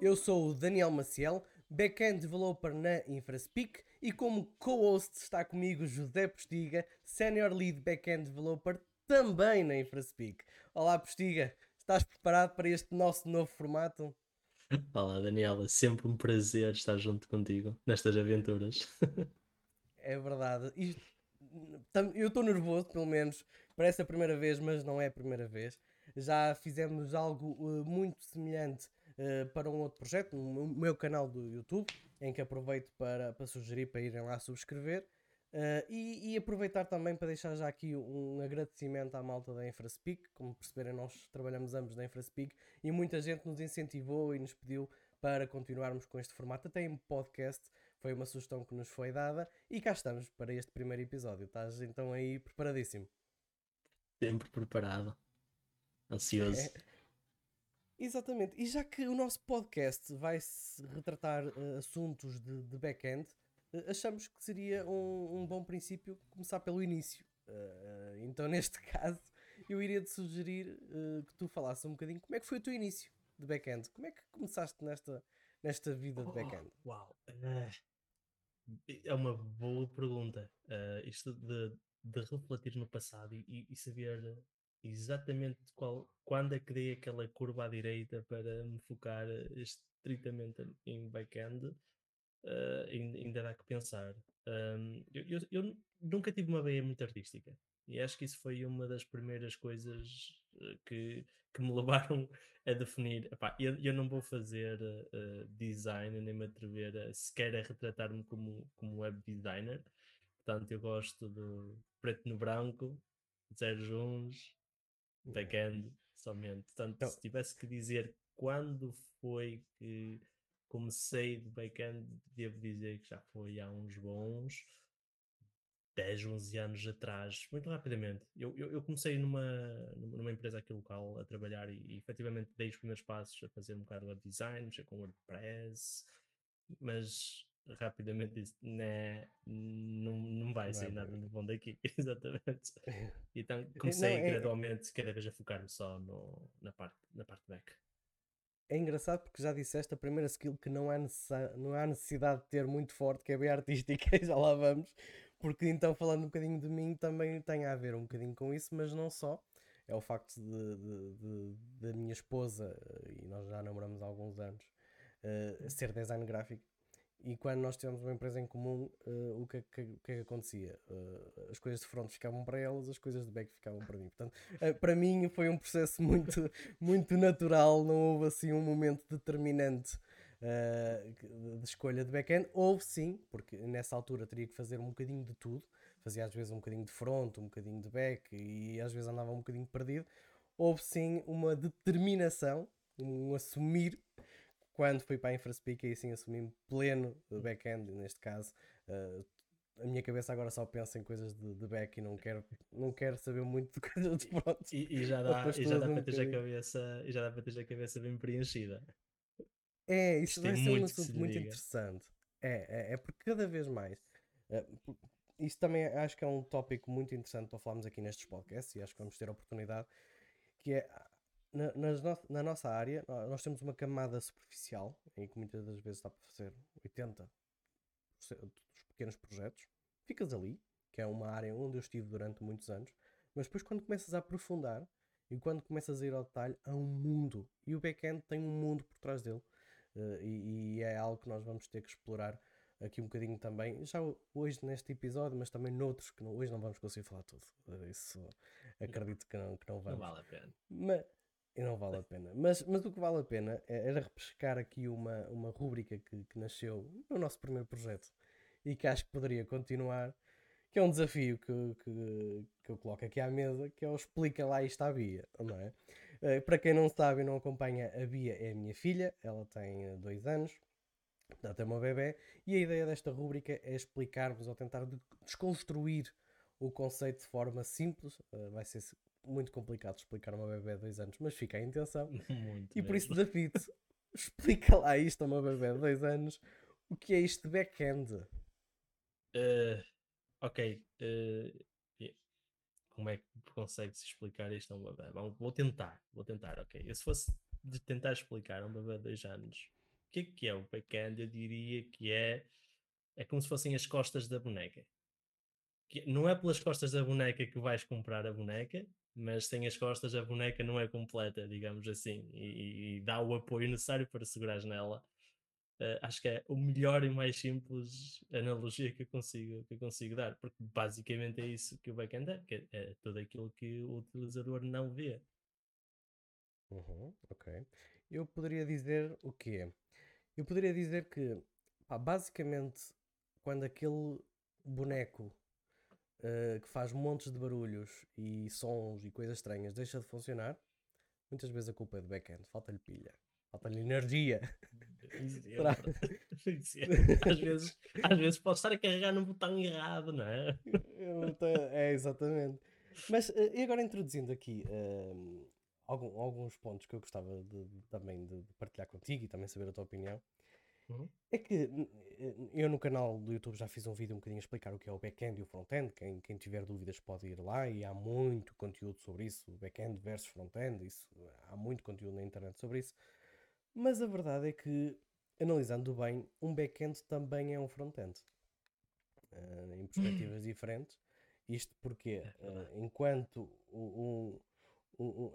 Eu sou o Daniel Maciel, backend developer na InfraSpeak e como co-host está comigo José Postiga, senior lead backend developer também na InfraSpeak. Olá Postiga, estás preparado para este nosso novo formato? Olá Daniela, sempre um prazer estar junto contigo nestas aventuras. É verdade. Isto- eu estou nervoso, pelo menos, parece a primeira vez, mas não é a primeira vez. Já fizemos algo uh, muito semelhante uh, para um outro projeto, no meu- meu canal do YouTube, em que aproveito para, para sugerir para irem lá subscrever. Uh, e, e aproveitar também para deixar já aqui um agradecimento à malta da InfraSpeak. Como perceberem, nós trabalhamos ambos da InfraSpeak e muita gente nos incentivou e nos pediu para continuarmos com este formato, até em podcast. Foi uma sugestão que nos foi dada e cá estamos para este primeiro episódio. Estás então aí preparadíssimo? Sempre preparado, ansioso. É. Exatamente. E já que o nosso podcast vai se retratar eh, assuntos de, de back-end, eh, achamos que seria um, um bom princípio começar pelo início. Eh, então, neste caso, eu iria te sugerir que tu falasses um bocadinho como é que foi o teu início de back-end. Como é que começaste nesta, nesta vida de back-end? Oh, uau, eh, é uma boa pergunta. Isto de, de refletir no passado e, e saber exatamente qual, quando é que dei aquela curva à direita para me focar estritamente em back-end, ain- ainda dá que pensar. Ahm, eu, eu- eu nunca tive uma veia muito artística e acho que isso foi uma das primeiras coisas eh, que, que me levaram a definir. Epá, eu, eu não vou fazer eh, design nem me atrever a sequer a retratar-me como, como web designer. Portanto, eu gosto do preto no branco, zeros uns, back-end somente. Portanto, Então- se tivesse que dizer quando foi que comecei de back-end, devo dizer que já foi há uns bons 10, 11 anos atrás, muito rapidamente. Eu, eu, eu comecei numa, numa empresa aqui local a trabalhar e, e efetivamente dei os primeiros passos a fazer um bocado de web design, mexer com WordPress, mas rapidamente disse, né, não, não vai Não é sair nada mim." de bom daqui, exatamente. Então comecei é- gradualmente cada vez a focar-me só no, na, parte, na parte back. É engraçado porque já disseste a primeira skill que não há, não há necessidade de ter muito forte, que é bem artística, e já lá vamos. Porque então, falando um bocadinho de mim, também tem a ver um bocadinho com isso, mas não só. É o facto de, da minha esposa, eh, e nós já namoramos há alguns anos, eh, ser design gráfico. E quando nós tivemos uma empresa em comum, eh, o, que, é que, que é que acontecia? Eh, as coisas de front ficavam para elas, as coisas de back ficavam para mim. Portanto, eh, para mim foi um processo muito, muito natural, não houve assim um momento determinante de escolha de back-end. Houve sim, porque nessa altura teria que fazer um bocadinho de tudo, fazia às vezes um bocadinho de front, um bocadinho de back e às vezes andava um bocadinho perdido. Houve sim uma determinação, um assumir. Quando fui para a InfraSpeak, aí sim assumi pleno back-end, neste caso. eh, a minha cabeça agora só pensa em coisas de, de back e não quero, não quero saber muito de coisas de front. E, e já dá, e já dá um para ter a cabeça, e já dá para ter a cabeça bem preenchida. É, isso tem vai ser um assunto muito diga. interessante. É, é, é porque cada vez mais. por- isso também acho que é um tópico muito interessante para falarmos aqui nestes podcasts e acho que vamos ter a oportunidade. Que é na, nas no- na nossa área, nó- nós temos uma camada superficial em que muitas das vezes está para fazer 80% dos pequenos projetos. Ficas ali, que é uma área onde eu estive durante muitos anos, mas depois quando começas a aprofundar e quando começas a ir ao detalhe, há um mundo. E o back-end tem um mundo por trás dele. Eh, e, e é algo que nós vamos ter que explorar aqui um bocadinho também, já hoje neste episódio, mas também noutros que não- hoje não vamos conseguir falar tudo. Eh, Isso acredito que não, que não Não vamos. vale a pena. Mas, e não vale a pena. Mas, mas o que vale a pena é- era repescar aqui uma, uma rúbrica que, que nasceu no nosso primeiro projeto e que acho que poderia continuar, que é um desafio que, que, que eu coloco aqui à mesa, que é o explica lá isto à Bia, não é? Eh, Para quem não sabe e não acompanha, a Bia é a minha filha, ela tem eh, dois anos, portanto é uma bebê, e a ideia desta rúbrica é explicarmos ou tentar de- desconstruir o conceito de forma simples. Eh, vai ser se- muito complicado explicar a uma bebê de dois anos, mas fica a intenção. Muito E por isso. David, explica lá isto a uma bebê de dois anos. O que é isto de back-end? Eh, ok. e- como é que consegue-se explicar isto a um bebê? Vou tentar, vou tentar, ok. Eu, se fosse de tentar explicar a um bebê de dois anos O que é que é o back-end? Eu diria que é, é como se fossem as costas da boneca. Não é pelas costas da boneca que vais comprar a boneca, mas sem as costas a boneca não é completa, digamos assim, e, e dá o apoio necessário para segurares nela. Uh, acho que é o melhor e mais simples analogia que eu consigo, que eu consigo dar, porque basicamente é isso que o backend é, que é, é tudo aquilo que o utilizador não vê. Uhum, ok. Eu poderia dizer o quê? Eu poderia dizer que, pá, basicamente, quando aquele boneco uh, que faz montes de barulhos e sons e coisas estranhas deixa de funcionar, muitas vezes a culpa é do backend, falta-lhe pilha, falta-lhe energia. às, vezes, às vezes pode estar a carregar no botão errado, não é? é, exatamente. Mas uh, e agora introduzindo aqui algum, alguns pontos que eu gostava de, também de partilhar contigo e também saber a tua opinião. Uhum. É que eu no canal do YouTube já fiz um vídeo um bocadinho a explicar o que é o back-end e o front-end. Quem, quem tiver dúvidas pode ir lá e há muito conteúdo sobre isso, back-end versus front-end, isso, há muito conteúdo na internet sobre isso. Mas a verdade é que, analisando bem, um back-end também é um front-end. Uh, em perspectivas diferentes. Isto porque, uh, enquanto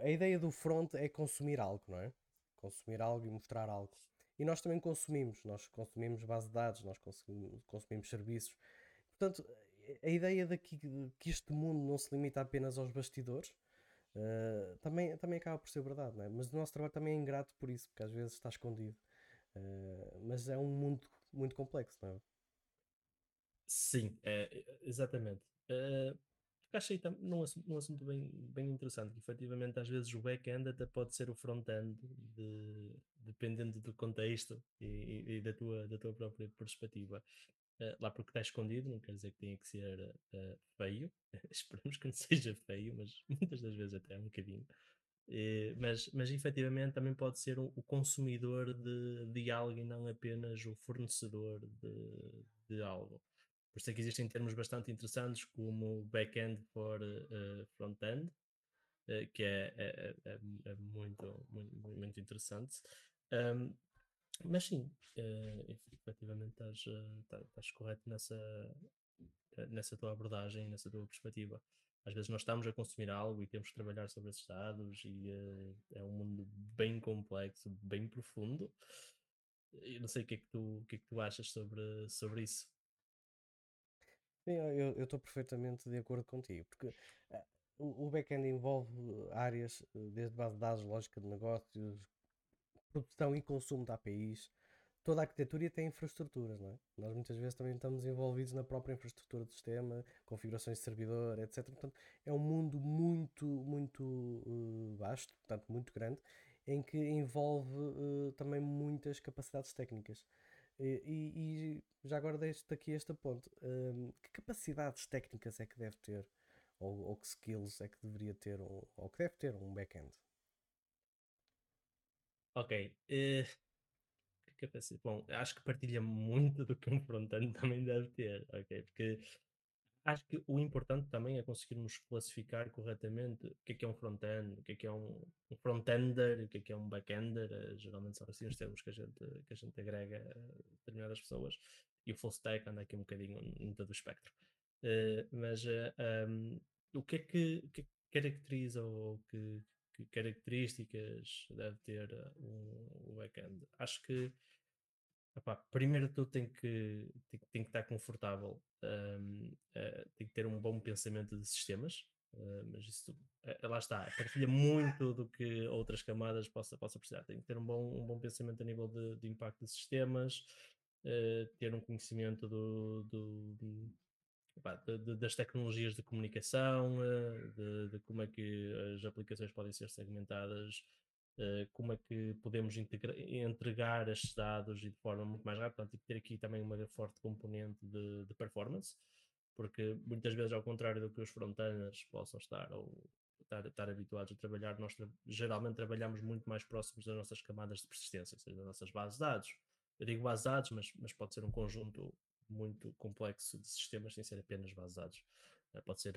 a ideia do front é consumir algo, não é? Consumir algo e mostrar algo. E nós também consumimos, nós consumimos base de dados, nós consumimos, consumimos serviços. Portanto, a ideia daqui que este mundo não se limita apenas aos bastidores uh, também, também acaba por ser verdade, não é? mas o nosso trabalho também é ingrato por isso, porque às vezes está escondido. Uh, mas é um mundo muito complexo, não é? Sim, é, exatamente. Uh, achei num, num assunto bem, bem interessante, que efetivamente às vezes o back-end até pode ser o front-end, de, dependendo do contexto e, e, da, tua, da tua própria perspectiva. Uh, lá porque está escondido, não quer dizer que tenha que ser uh, feio, esperamos que não seja feio, mas muitas das vezes até é um bocadinho. Mas, mas efetivamente também pode ser o, o consumidor de, de algo e não apenas o fornecedor de, de algo. Por isso é que existem termos bastante interessantes como back-end for uh, front-end, uh, que é, é, é, é, muito, muito, muito interessante. Um, mas sim, uh, efetivamente estás, uh, estás correto nessa, nessa tua abordagem, nessa tua perspectiva. Às vezes nós estamos a consumir algo e temos que trabalhar sobre esses dados e uh, é um mundo bem complexo, bem profundo. Eu não sei o que é que tu, o que é que tu achas sobre, sobre isso. Sim, eu estou perfeitamente de acordo contigo, porque uh, o, o back-end envolve áreas eh, desde base de dados, lógica de negócios, produção e consumo de APIs, toda a arquitetura até infraestruturas, não é? Nós muitas vezes também estamos envolvidos na própria infraestrutura do sistema, configurações de servidor, etc. Portanto, é um mundo muito, muito uh, vasto, portanto, muito grande, em que envolve uh, também muitas capacidades técnicas. E, e já agora deixo-te aqui este ponto. Um, que capacidades técnicas é que deve ter, ou, ou, que skills é que deveria ter, um, ou que deve ter um back-end? Ok. Uh, que capacidade? Bom, acho que partilha muito do que um front-end também deve ter, ok? Porque acho que o importante também é conseguirmos classificar corretamente o que é que é um front-end, o que é que é um, front-ender, o que é que é um back-ender. Uh, geralmente são assim os termos que a gente, que a gente agrega a determinadas pessoas. E o full stack anda aqui um bocadinho em todo o espectro. Uh, mas uh, um, o que é que, que caracteriza ou que, que, características deve ter um back-end? Acho que primeiro tu tem que, tem, tem que estar confortável, um, uh, eh, tem que ter um bom pensamento de sistemas, uh, mas isso uh, lá está, partilha muito do que outras camadas possa, possa precisar. Tem que ter um bom, um bom pensamento a nível de, de impacto de sistemas, ter um conhecimento do, do de, de, das tecnologias de comunicação, de, como é que as aplicações podem ser segmentadas como é que podemos entregar estes dados e de forma muito mais rápida. Portanto, ter aqui também uma forte componente de, de performance, porque muitas vezes, ao contrário do que os frontenders possam estar ou estar, estar habituados a trabalhar, nós tra geralmente trabalhamos muito mais próximos das nossas camadas de persistência, ou seja, das nossas bases de dados. Eu digo bases de dados, mas, mas pode ser um conjunto muito complexo de sistemas sem ser apenas bases de dados. Pode ser,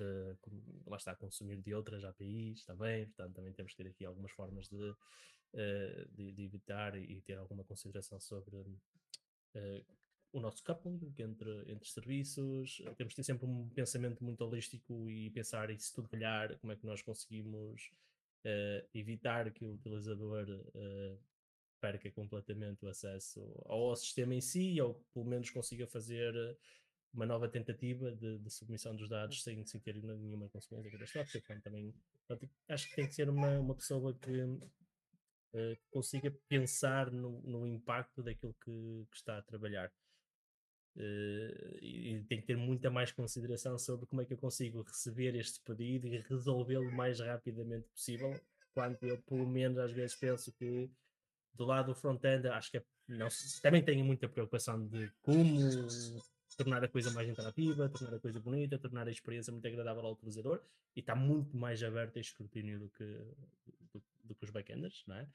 lá está, consumir de outras APIs também, portanto também temos que ter aqui algumas formas de, de, de evitar e ter alguma consideração sobre o nosso coupling entre, entre serviços, temos que ter sempre um pensamento muito holístico e pensar e se tudo falhar, como é que nós conseguimos uh, evitar que o utilizador uh, perca completamente o acesso ao, sistema em si, ou pelo menos consiga fazer uma nova tentativa de, de submissão dos dados sem, sem ter nenhuma consequência catastrófica. Portanto, também, portanto, acho que tem que ser uma, uma pessoa que uh, consiga pensar no, no impacto daquilo que, que está a trabalhar. Uh, e tem que ter muita mais consideração sobre como é que eu consigo receber este pedido e resolvê-lo o mais rapidamente possível, quando eu pelo menos às vezes penso que do lado do front-end acho que é, não, também tenho muita preocupação de como tornar a coisa mais interativa, tornar a coisa bonita, tornar a experiência muito agradável ao utilizador e está muito mais aberto a escrutínio do que, do, do que os backenders, não é?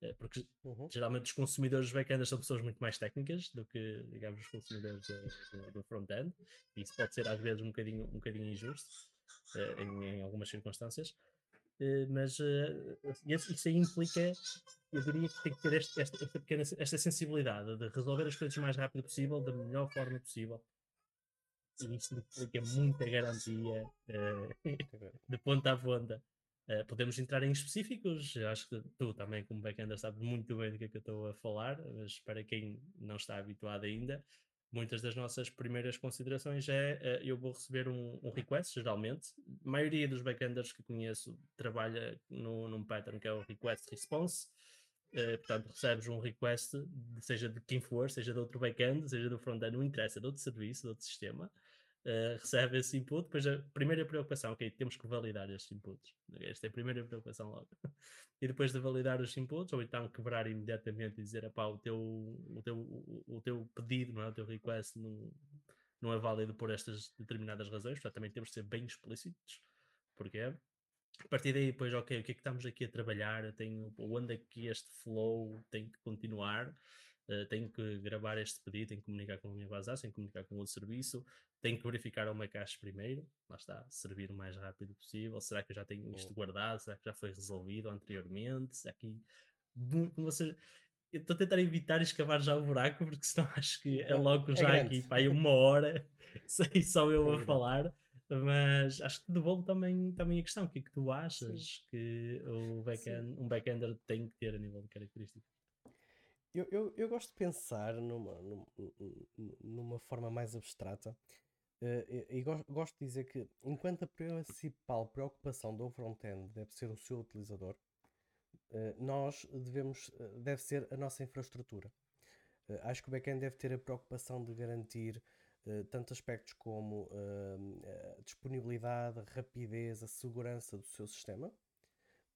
Eh, porque uhum. geralmente os consumidores back-end são pessoas muito mais técnicas do que, digamos, os consumidores do, front-end, e isso pode ser às vezes um bocadinho, um bocadinho injusto uh, em, em, algumas circunstâncias, mas uh, isso aí implica, eu diria que tem que ter este, esta, esta, pequena, esta sensibilidade de resolver as coisas o mais rápido possível, da melhor forma possível. E isso implica muita garantia de ponta a ponta. Uh, podemos entrar em específicos, acho que tu também, como backender, sabes muito bem do que é que eu estou a falar, mas para quem não está habituado ainda, muitas das nossas primeiras considerações é uh, eu vou receber um, um, request, geralmente. A maioria dos backenders que conheço trabalha no, num pattern que é o request response. Uh, portanto, recebes um request, seja de quem for, seja de outro backend, seja do front-end, não interessa, de outro serviço, de outro sistema uh, recebe esse input, depois a primeira preocupação, ok, temos que validar estes inputs. Esta é a primeira preocupação logo. e depois de validar os inputs, ou então quebrar imediatamente e dizer, o teu, o, teu, o, teu pedido, não é? o teu request não, não é válido por estas determinadas razões, portanto também temos de ser bem explícitos, porque a partir daí, depois, ok, o que é que estamos aqui a trabalhar? Tenho, onde é que este flow tem que continuar? Uh, tenho que gravar este pedido, tenho que comunicar com a minha base de dados, tenho que comunicar com outro serviço, tenho que verificar uma caixa primeiro, lá está, servir o mais rápido possível. Será que eu já tenho isto guardado? Será que já foi resolvido anteriormente? Será que você. Eu estou a tentar evitar escavar já o buraco, porque senão acho que é logo é já grande. aqui, pá, uma hora, sei só eu a falar. Mas acho que devolvo também, também a questão: o que é que tu achas Sim. que o backend, um backender tem que ter a nível de características? Eu, eu, eu gosto de pensar numa, numa forma mais abstrata uh, e, e gosto, de dizer que enquanto a principal preocupação do front-end deve ser o seu utilizador, uh, nós devemos, uh, deve ser a nossa infraestrutura. acho que o back-end deve ter a preocupação de garantir tanto aspectos como a disponibilidade, a rapidez, a segurança do seu sistema,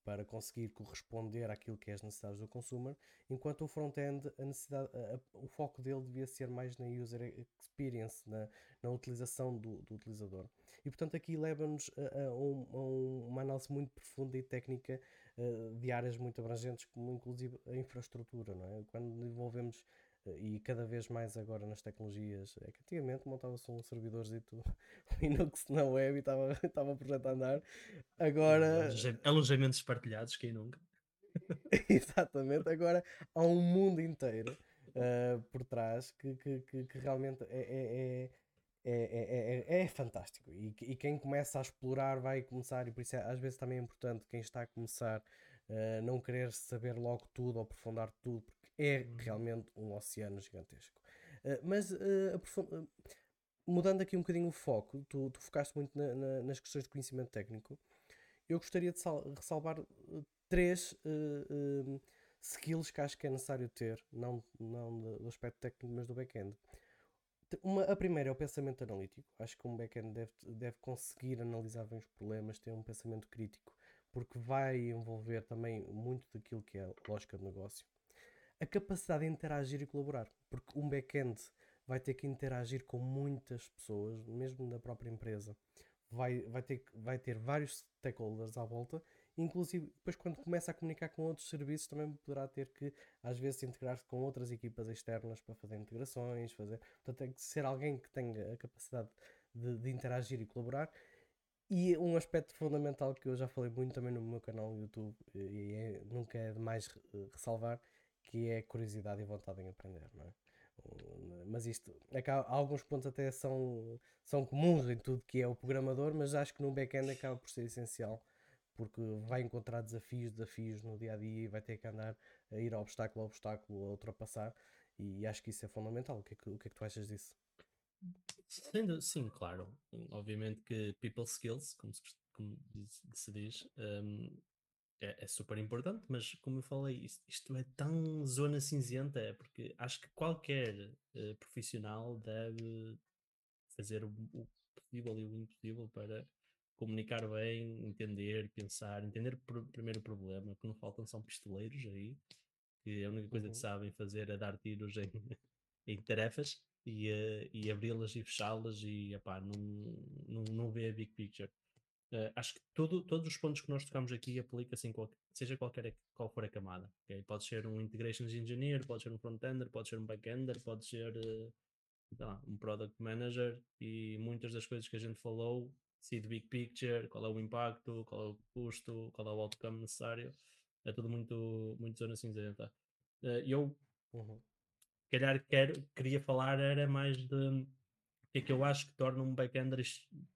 para conseguir corresponder àquilo que é as necessidades do consumer, enquanto o front-end, o foco dele devia ser mais na user experience, na, na utilização do, do utilizador. E portanto aqui leva-nos a, a, um, a, uma análise muito profunda e técnica uh, de áreas muito abrangentes, como inclusive a infraestrutura, não é? Quando envolvemos e cada vez mais agora nas tecnologias. É que antigamente montava-se um servidorzito Linux na web e estava, estava o projeto a andar. Agora. Alojamentos partilhados, quem nunca? Exatamente, agora há um mundo inteiro uh, por trás que, que, que, que realmente é, é, é, é, é, fantástico. E, e quem começa a explorar vai começar, e por isso às vezes também é importante quem está a começar uh, não querer saber logo tudo ou aprofundar tudo, é uhum. realmente um oceano gigantesco. Uh, mas uh, mudando aqui um bocadinho o foco, tu, tu focaste muito na, na, nas questões de conhecimento técnico. Eu gostaria de ressalvar três skills que acho que é necessário ter, não, não do aspecto técnico, mas do back-end. Uma, a primeira é o pensamento analítico. Acho que um back-end deve, deve conseguir analisar bem os problemas, ter um pensamento crítico, porque vai envolver também muito daquilo que é a lógica de negócio a capacidade de interagir e colaborar, porque um back-end vai ter que interagir com muitas pessoas, mesmo da própria empresa. Vai, vai, ter, vai ter vários stakeholders à volta, inclusive depois quando começa a comunicar com outros serviços também poderá ter que às vezes integrar-se com outras equipas externas para fazer integrações, fazer. Portanto, tem que ser alguém que tenha a capacidade de, de interagir e colaborar. E um aspecto fundamental que eu já falei muito também no meu canal no YouTube, e é, nunca é demais ressalvar, que é curiosidade e vontade em aprender, não é? Mas isto, é alguns pontos até são, são comuns em tudo que é o programador, mas acho que no back-end acaba por ser essencial, porque vai encontrar desafios, desafios no dia a dia e vai ter que andar a ir obstáculo a obstáculo, a ultrapassar, e acho que isso é fundamental. O que é que, o que, é que tu achas disso? Sim, claro. Obviamente que people skills, como se, como se diz, um, é, é, super importante, mas como eu falei, isto, isto, é tão zona cinzenta, é porque acho que qualquer uh, profissional deve fazer o, o, possível e o impossível para comunicar bem, entender, pensar, entender pr primeiro o problema, que não faltam são pistoleiros aí, que a única coisa uhum. que sabem fazer é dar tiros em, em tarefas e, uh, e abri-las e fechá-las e epá, não, não, não vê a big picture. Uh, acho que todo, todos os pontos que nós tocamos aqui aplica-se em qual, seja qualquer qual for a camada. Okay? Pode ser um integrations engineer, pode ser um front-ender, pode ser um back-ender, pode ser uh, lá, um product manager e muitas das coisas que a gente falou, see the big picture, qual é o impacto, qual é o custo, qual é o outcome necessário, é tudo muito, muito zona cinzenta. Uh, eu uhum calhar quero, queria falar era mais de é que eu acho que torna um backender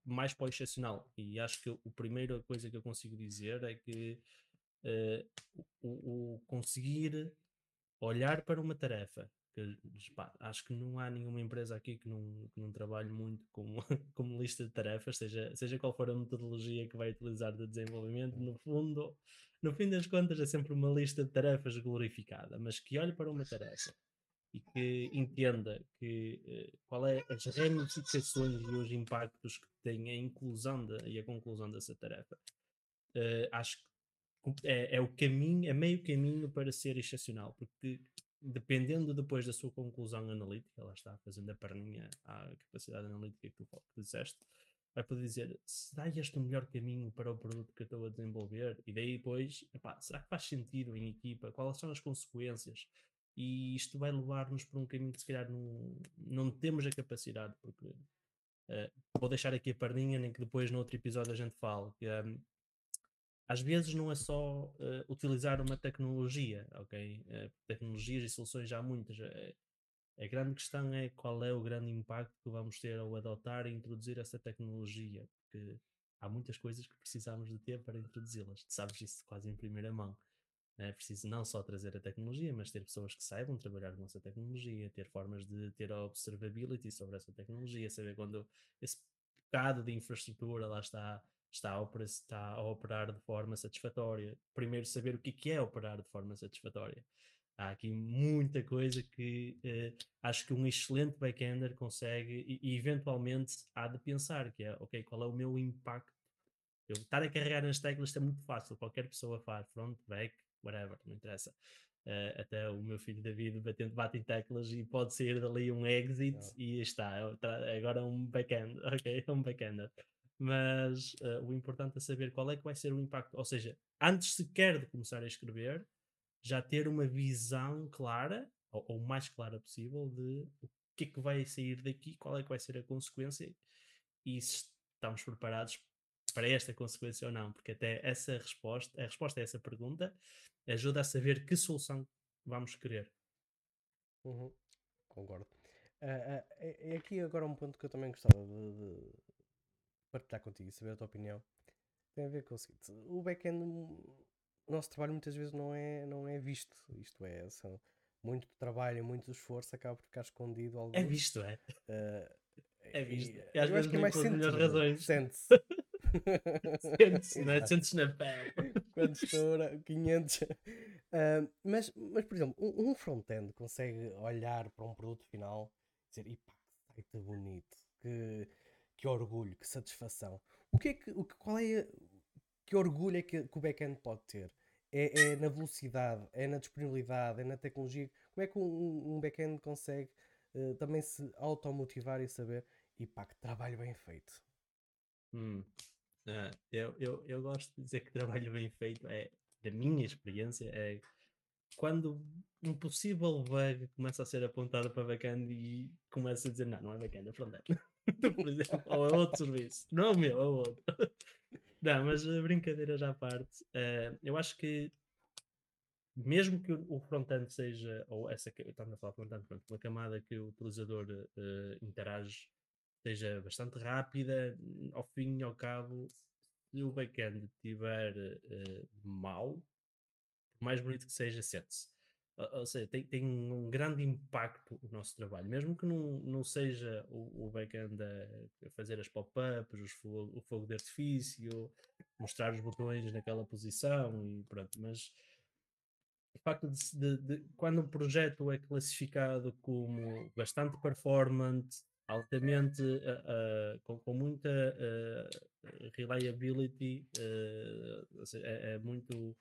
mais para excepcional. E acho que a primeira coisa que eu consigo dizer é que uh, o, o, conseguir olhar para uma tarefa. Que, pá, acho que não há nenhuma empresa aqui que não, que não trabalhe muito com, como lista de tarefas, seja, seja qual for a metodologia que vai utilizar de desenvolvimento, no fundo, no fim das contas é sempre uma lista de tarefas glorificada, mas que olhe para uma tarefa e que entenda que uh, qual é as ramificações e os impactos que tem a inclusão e a conclusão dessa tarefa. Uh, acho que é, é, o caminho, é meio caminho para ser excepcional, porque dependendo depois da sua conclusão analítica, ela está fazendo a perninha à capacidade analítica que tu disseste, vai poder dizer, será este o melhor caminho para o produto que eu estou a desenvolver? E daí depois, epá, será que faz sentido em equipa? Quais são as consequências? E isto vai levar-nos por um caminho que se calhar não, não temos a capacidade, porque uh, vou deixar aqui a pardinha, nem que depois no outro episódio a gente fale, que um, às vezes não é só uh, utilizar uma tecnologia, ok? Uh, tecnologias e soluções já há muitas. a grande questão é qual é o grande impacto que vamos ter ao adotar e introduzir essa tecnologia, porque há muitas coisas que precisamos de ter para introduzi-las. Sabes isso quase em primeira mão. É preciso não só trazer a tecnologia, mas ter pessoas que saibam trabalhar com essa tecnologia, ter formas de ter a observability sobre essa tecnologia, saber quando esse bocado de infraestrutura lá está, está, a, operar, está a operar de forma satisfatória. Primeiro, saber o que é operar de forma satisfatória. Há aqui muita coisa que eh, acho que um excelente backender consegue e, e, eventualmente há de pensar que é, ok, qual é o meu impacto? Eu estar a carregar nas teclas é muito fácil, qualquer pessoa faz front, back, whatever, não interessa. Uh, até o meu filho David batendo, bate em teclas e pode sair dali um exit e está, é agora um backend, ok, é um backender. Mas uh, o importante é saber qual é que vai ser o impacto, ou seja, antes sequer de começar a escrever, já ter uma visão clara, ou, ou mais clara possível, de o que é que vai sair daqui, qual é que vai ser a consequência e se estamos preparados para esta consequência ou não, porque até essa resposta, a resposta a essa pergunta ajuda a saber que solução vamos querer. Uhum. Concordo. Uh, uh, é aqui agora um ponto que eu também gostava de, de partilhar contigo e saber a tua opinião. Tem a ver com o seguinte: o back-end, o nosso trabalho muitas vezes não é, não é visto. Isto é, são muito trabalho e muito esforço acaba por ficar escondido. Alguns. É visto, é. Uh, é visto. E, e às vezes que é mais sentido. razões. Sente-se. Sentes, não é? Sentes na pele. Quando estoura, 500. Uh, mas, mas, por exemplo, um, um front-end consegue olhar para um produto final e dizer: pá, que site bonito, que, que orgulho, que satisfação. O que é que, o, qual é, que orgulho é que, que o back-end pode ter? É, é, na velocidade, é na disponibilidade, é na tecnologia. Como é que um, um back-end consegue uh, também se automotivar e saber, e pá, que trabalho bem feito? Hum. Uh, eu, eu, eu gosto de dizer que trabalho bem feito é, da minha experiência, é quando um possível bug começa a ser apontado para backend e começa a dizer não, não é backend, é frontend. por exemplo, ou é outro serviço. Não é o meu, é outro. Não, mas uh, brincadeiras à parte, uh, eu acho que mesmo que o front-end seja, ou essa que estamos a falar front-end, uma camada que o utilizador uh, interage seja bastante rápida, ao fim e ao cabo, se o back-end estiver uh, mau, por mais bonito que seja, sente-se. Ou, seja, tem, tem um grande impacto o nosso trabalho, mesmo que não, não seja o, o back-end a, fazer as pop-ups, o fogo de artifício, mostrar os botões naquela posição e pronto, mas o facto de, de, de, quando um projeto é classificado como bastante performante, altamente uh, uh, com, com, muita uh, reliability, seja, é, é, muito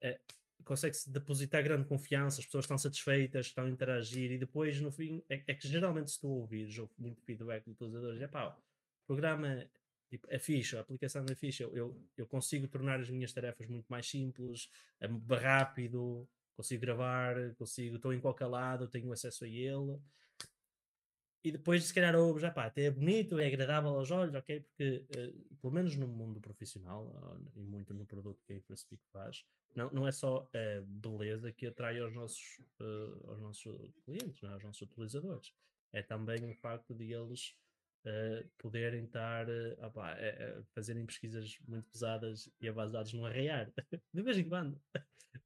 é, consegue-se depositar grande confiança, as pessoas estão satisfeitas, estão a interagir e depois no fim é, é que geralmente se tu ouvires ou muito feedback dos utilizadores, é pá, o programa tipo, é fixe, a aplicação é eu, eu, eu consigo tornar as minhas tarefas muito mais simples, é rápido, consigo gravar, consigo, estou em qualquer lado, tenho acesso a ele. E depois, se calhar, ouves, já pá, até é bonito, é agradável aos olhos, ok? Porque, uh, pelo menos no mundo profissional, e muito no produto que a InfraSpeak faz, não, não é só a beleza que atrai aos nossos, uh, aos nossos clientes, é? aos nossos utilizadores. É também o facto de eles uh, poderem estar uh, fazerem pesquisas muito pesadas e a base de dados não arrear. de vez em quando.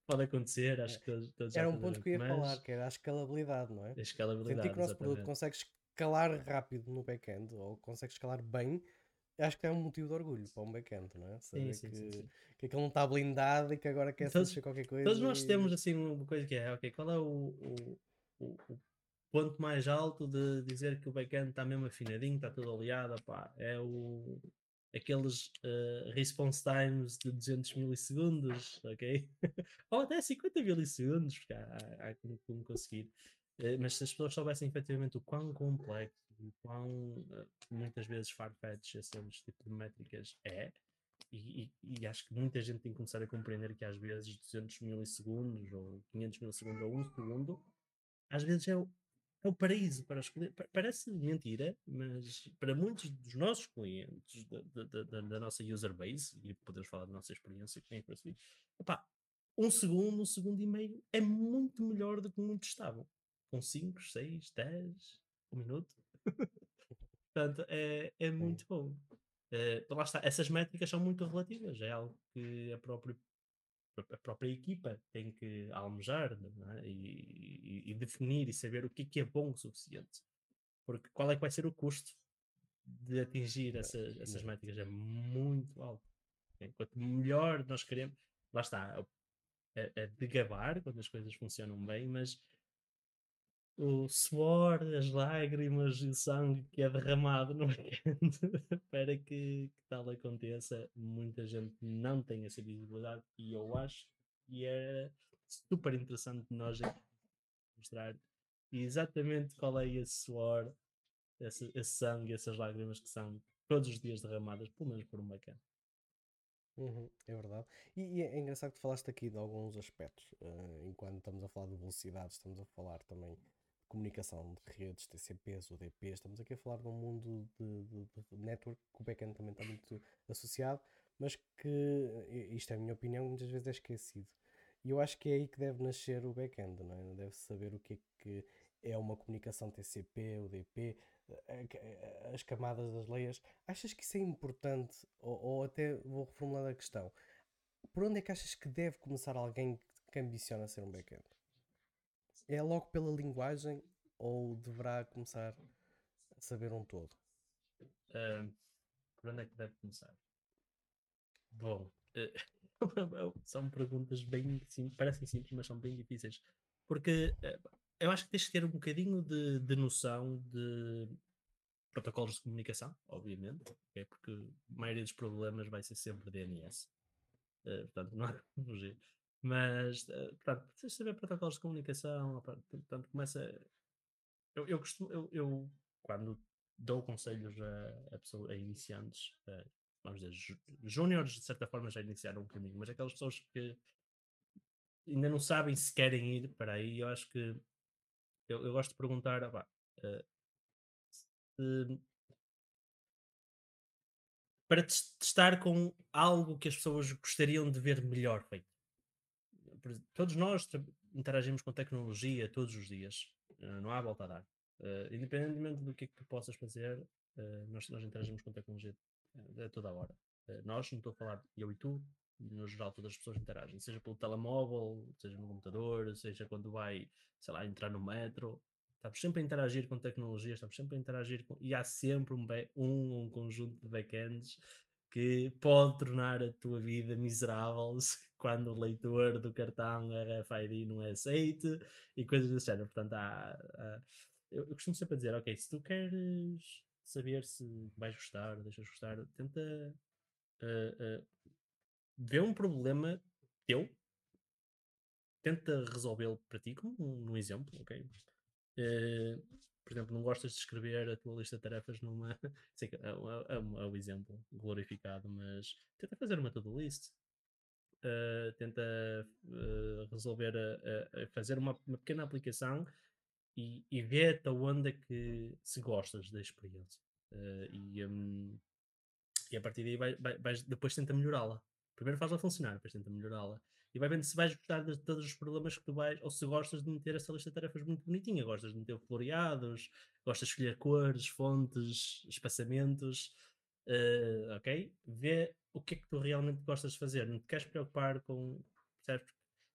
Pode acontecer, acho é. que todos, todos Era um ponto que eu ia falar, que era a escalabilidade, não é? A escalabilidade. Sentir que o nosso produto consegue escalar rápido no back-end ou consegue escalar bem acho que é um motivo de orgulho para um back-end, não é? Saber sim, sim, que, sim, sim. que aquilo não está blindado e que agora quer todos, fazer qualquer coisa. Todos nós e... temos assim uma coisa que é, ok, qual é o, o, o, o ponto mais alto de dizer que o back-end está mesmo afinadinho, está tudo aliado, pá, é o aqueles uh, response times de 200 milissegundos, ok? Ou até 50 milissegundos, porque há, há, há como, como conseguir. Uh, mas se as pessoas soubessem efetivamente o quão complexo e quão uh, muitas vezes farfetch esses tipos de métricas é, e, e, e, acho que muita gente tem que começar a compreender que às vezes 200 milissegundos ou 500 milissegundos ou 1 segundo, às vezes é o, é o paraíso para os clientes. Parece mentira, mas para muitos dos nossos clientes, da, da, da, da nossa user base, e podemos falar da nossa experiência que tem para si, um segundo, um segundo e meio é muito melhor do que muitos estavam. Com 5, 6, 10, um minuto. Portanto, é, é muito bom. Uh, lá está, essas métricas são muito relativas, é algo que a própria, a própria equipa tem que almejar é? e, e, e, definir e saber o que é, que é bom o suficiente. Porque qual é que vai ser o custo de atingir essas, essas métricas? É muito alto. Okay? Quanto melhor nós queremos, lá está, é, é de gabar quando as coisas funcionam bem, mas o suor, as lágrimas e o sangue que é derramado no weekend para que, que, tal aconteça. Muita gente não tem essa visibilidade e eu acho que é super interessante nós mostrar exatamente qual é esse suor, esse, esse sangue, essas lágrimas que são todos os dias derramadas, pelo menos por um bacana. Uhum, é verdade. E, e é engraçado que falaste aqui de alguns aspectos. Uh, enquanto estamos a falar de velocidade, estamos a falar também comunicação de redes, TCPs, UDPs, estamos aqui a falar de um mundo de, de, de network que o backend também está muito associado, mas que, isto é a minha opinião, muitas vezes é esquecido. E eu acho que é aí que deve nascer o backend, não é? Deve saber o que é que é uma comunicação TCP, UDP, as camadas das layers. Achas que isso é importante? Ou, ou até vou reformular a questão. Por onde é que achas que deve começar alguém que ambiciona ser um backend? É logo pela linguagem ou deverá começar a saber um todo? Uh, por onde é que deve começar? Bom, uh, são perguntas bem simples, parecem simples, mas são bem difíceis. Porque uh, eu acho que tens que ter um bocadinho de, de noção de protocolos de comunicação, obviamente, okay? porque a maioria dos problemas vai ser sempre DNS. Uh, portanto, não há como fugir. Mas, uh, portanto, precisas saber protocolos de comunicação, portanto, começa. Eu, eu costumo, eu, eu, quando dou conselhos a, a, pessoa, a iniciantes, a, vamos dizer, júniores de certa forma já iniciaram um caminho, mas aquelas pessoas que ainda não sabem se querem ir para aí, eu acho que eu, eu gosto de perguntar, uh, de para testar com algo que as pessoas gostariam de ver melhor feito. Todos nós interagimos com tecnologia todos os dias, uh, não há volta a dar. Uh, independentemente do que é que possas fazer, uh, nós, nós interagimos com tecnologia a toda a hora. nós, não estou a falar eu e tu, no geral todas as pessoas interagem, seja pelo telemóvel, seja no computador, seja quando vai, sei lá, entrar no metro. Estamos sempre a interagir com tecnologias, estamos sempre a interagir com. E há sempre um, um, um conjunto de backends que pode tornar a tua vida miserável quando o leitor do cartão RFID não é aceite e coisas desse género. Portanto, há, há, eu, eu, costumo sempre dizer: ok, se tu queres saber se vais gostar, deixas gostar, tenta uh, uh, vê um problema teu, tenta resolvê-lo para ti, como um, um exemplo, ok? Uh, por exemplo, não gostas de escrever a tua lista de tarefas numa. Sei que é, é, é, um exemplo glorificado, mas tenta fazer uma to-do list. Uh, tenta uh, resolver, a, a, fazer uma, uma, pequena aplicação e, e vê até onde é que se gostas da experiência. Uh, e, um, e a partir daí vai, vai, vais, depois tenta melhorá-la. Primeiro faz-la funcionar, depois tenta melhorá-la. E vai vendo se vais gostar de todos os problemas que tu vais, ou se gostas de meter essa lista de tarefas muito bonitinha, gostas de meter floreados, gostas de escolher cores, fontes, espaçamentos, uh, ok? Vê o que é que tu realmente gostas de fazer, não te queres preocupar com.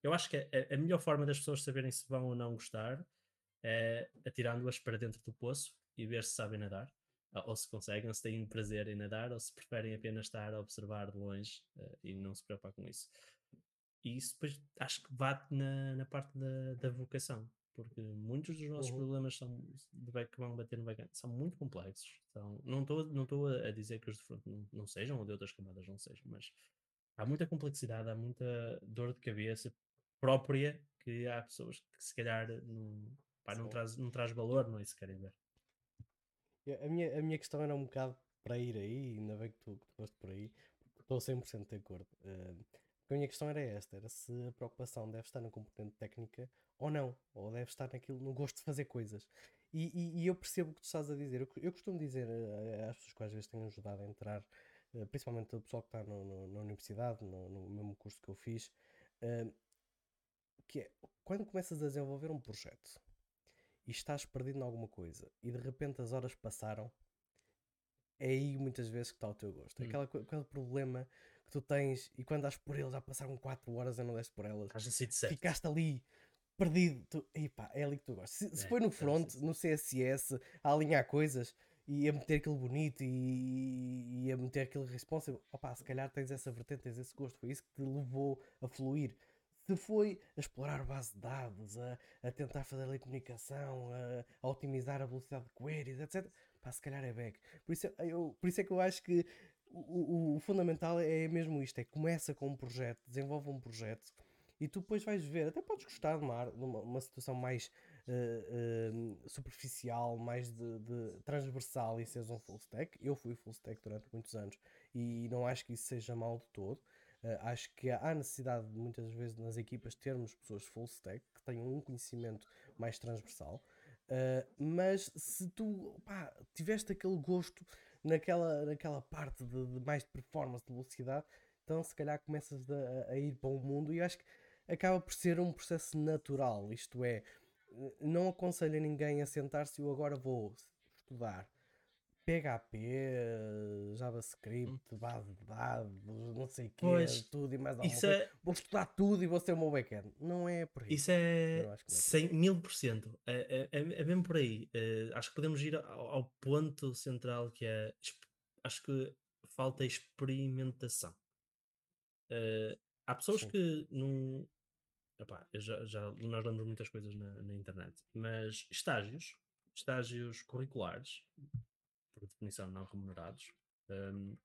Eu acho que a, a melhor forma das pessoas saberem se vão ou não gostar é atirando-as para dentro do poço e ver se sabem nadar ou se conseguem, se têm prazer em nadar, ou se preferem apenas estar a observar de longe uh, e não se preocupar com isso. E isso depois acho que bate na, na parte da, da vocação, porque muitos dos nossos uhum. problemas são, que vão bater no backend são muito complexos. São, não estou não a dizer que os de front não, não sejam, ou de outras camadas não sejam, mas há muita complexidade, há muita dor de cabeça própria que há pessoas que se calhar não, pá, não, traz, não traz valor, não é isso que querem ver. A minha, a minha questão era um bocado para ir aí, ainda bem que tu, que tu foste por aí, estou 100% de acordo. Uh, a minha questão era esta: era se a preocupação deve estar na componente técnica ou não, ou deve estar naquilo, no gosto de fazer coisas. E, e, e eu percebo o que tu estás a dizer. Eu, eu costumo dizer uh, às pessoas que às vezes têm ajudado a entrar, uh, principalmente o pessoal que está no, no, na universidade, no, no, mesmo curso que eu fiz, que é quando começas a desenvolver um projeto e estás perdido em alguma coisa e de repente as horas passaram, é aí muitas vezes que está o teu gosto. Hum. Aquela, aquele problema que tu tens e quando das por ele já passaram 4 horas e não deste por elas, ficaste ali perdido. Tu, epá, é ali que tu gostas. Se, é, se foi no front, no CSS, a alinhar coisas e a meter aquilo bonito e, e a meter aquele responsive, opá, se calhar tens essa vertente, tens esse gosto. Foi isso que te levou a fluir se foi a explorar base de dados, a, a tentar fazer ali comunicação, a, a, otimizar a velocidade de queries, etc. Pá, se calhar é back. Por isso, eu, por isso é que eu acho que o, o, fundamental é mesmo isto: é começa com um projeto, desenvolve um projeto e tu depois vais ver, até podes gostar de uma, uma, situação mais uh, uh, superficial, mais de, de, transversal e seres um full stack. Eu fui full stack durante muitos anos e não acho que isso seja mal de todo. Uh, acho que há necessidade, muitas vezes, nas equipas, termos pessoas full stack que tenham um conhecimento mais transversal. Mas se tu pá, tiveste aquele gosto naquela, naquela parte de, de, mais de performance, de velocidade, então se calhar começas a, a ir para o mundo e acho que acaba por ser um processo natural. Isto é, não aconselho a ninguém a sentar-se eu agora vou estudar PHP, JavaScript, hum. base de dados, não sei o que, tudo e mais alguma coisa. É... Vou estudar tudo e vou ser o meu backend. Não é por aí. Isso é, é 100 mil por cento. É, é, é, mesmo por aí. Uh, acho que podemos ir ao, ao, ponto central que é. Acho que falta experimentação. Há pessoas Sim. que não. Epá, já, já, nós damos muitas coisas na, na internet, mas estágios, estágios curriculares, por definição não remunerados, um,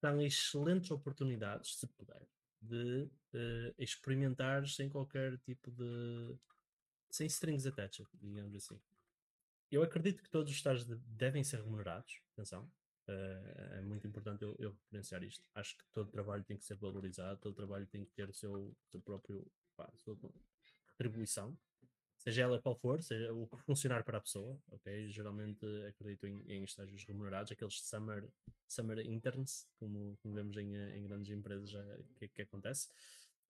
são excelentes oportunidades, se puder, de uh, experimentar sem qualquer tipo de. sem strings attached, digamos assim. Eu acredito que todos os estágios de, devem ser remunerados, atenção, uh, é muito importante eu, eu, referenciar isto. Acho que todo trabalho tem que ser valorizado, todo trabalho tem que ter o seu, seu próprio. Pá, sua retribuição, seja ela qual for, seja o que funcionar para a pessoa, ok? Geralmente acredito em, em estágios remunerados, aqueles summer, summer interns, como, como vemos em, em grandes empresas já, que, que acontece.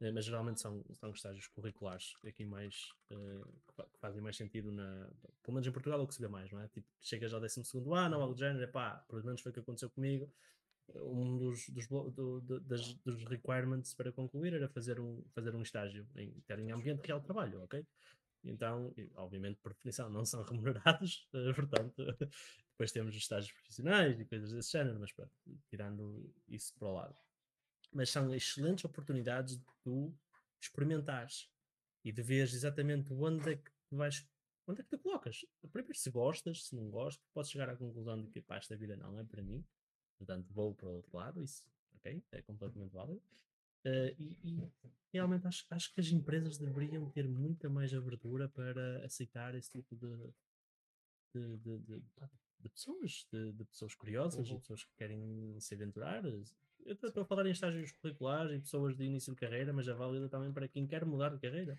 Eh, mas geralmente são, são estágios curriculares aqui mais uh, que fazem mais sentido na pelo menos em Portugal é o que se vê mais, não é? Tipo, chegas ao 12 segundo ano algo do género, pá, pelo menos foi o que aconteceu comigo. Um dos, dos, do, do, das, dos requirements para concluir era fazer um, fazer um estágio em, ter em ambiente real de trabalho, ok? Então, obviamente, por definição, não são remunerados, uh, portanto, depois temos os estágios profissionais e coisas desse género, mas pronto, tirando isso para o lado mas são excelentes oportunidades de tu experimentares e de ver exatamente onde é que vais, onde é que tu colocas. Primeiro, se gostas, se não gostas, podes chegar à conclusão de que pá, esta vida não é para mim, portanto vou para o outro lado, isso ok, é completamente válido. Uh, e, e, realmente acho, acho que as empresas deveriam ter muita mais abertura para aceitar esse tipo de, de, de, de, de pessoas, de, pessoas curiosas uhum. e pessoas que querem se aventurar, eu estou a falar em estágios curriculares e pessoas de início de carreira, mas é válida também para quem quer mudar de carreira.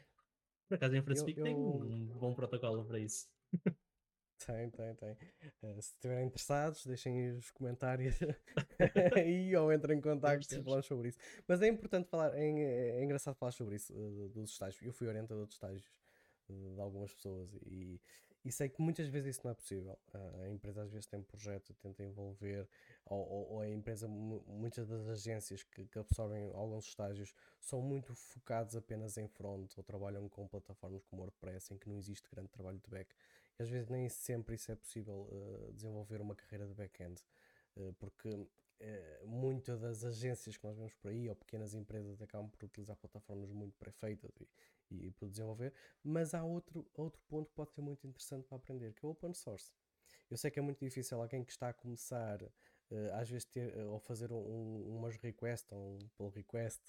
Por acaso, InfraSpeak eu, eu... tem um bom protocolo para isso. Tem, tem, tem. Uh, se estiverem interessados, deixem os comentários aí ou entrem em contato se falamos sobre isso. Mas é importante falar, é, é engraçado falar sobre isso, uh, dos estágios. Eu fui orientador de estágios uh, de algumas pessoas e, e sei que muitas vezes isso não é possível. A empresa às vezes tem um projeto, tenta envolver, ou, ou, ou a empresa, muitas das agências que, que, absorvem alguns estágios são muito focados apenas em front ou trabalham com plataformas como WordPress em que não existe grande trabalho de back. E às vezes nem sempre isso é possível uh, desenvolver uma carreira de back-end, uh, porque uh, muitas das agências que nós vemos por aí, ou pequenas empresas, acabam por utilizar plataformas muito pré-feitas e, e por desenvolver, mas há outro, outro ponto que pode ser muito interessante para aprender, que é o open source. Eu sei que é muito difícil alguém que está a começar, às vezes, ter, ou fazer um, umas requests, ou um pull request,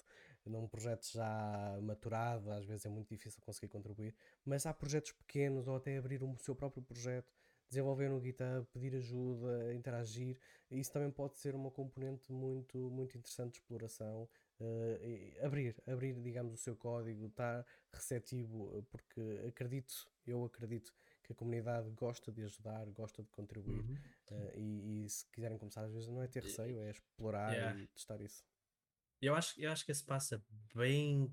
num projeto já maturado, às vezes é muito difícil conseguir contribuir, mas há projetos pequenos, ou até abrir o seu próprio projeto, desenvolver no GitHub, pedir ajuda, interagir, isso também pode ser uma componente muito, muito interessante de exploração uh, abrir, abrir, digamos, o seu código, estar receptivo, eh, porque acredito, eu acredito que a comunidade gosta de ajudar, gosta de contribuir uhum. uh, e, e, se quiserem começar, às vezes não é ter receio, é explorar yeah. e testar isso. Eu acho, eu acho que esse passo é bem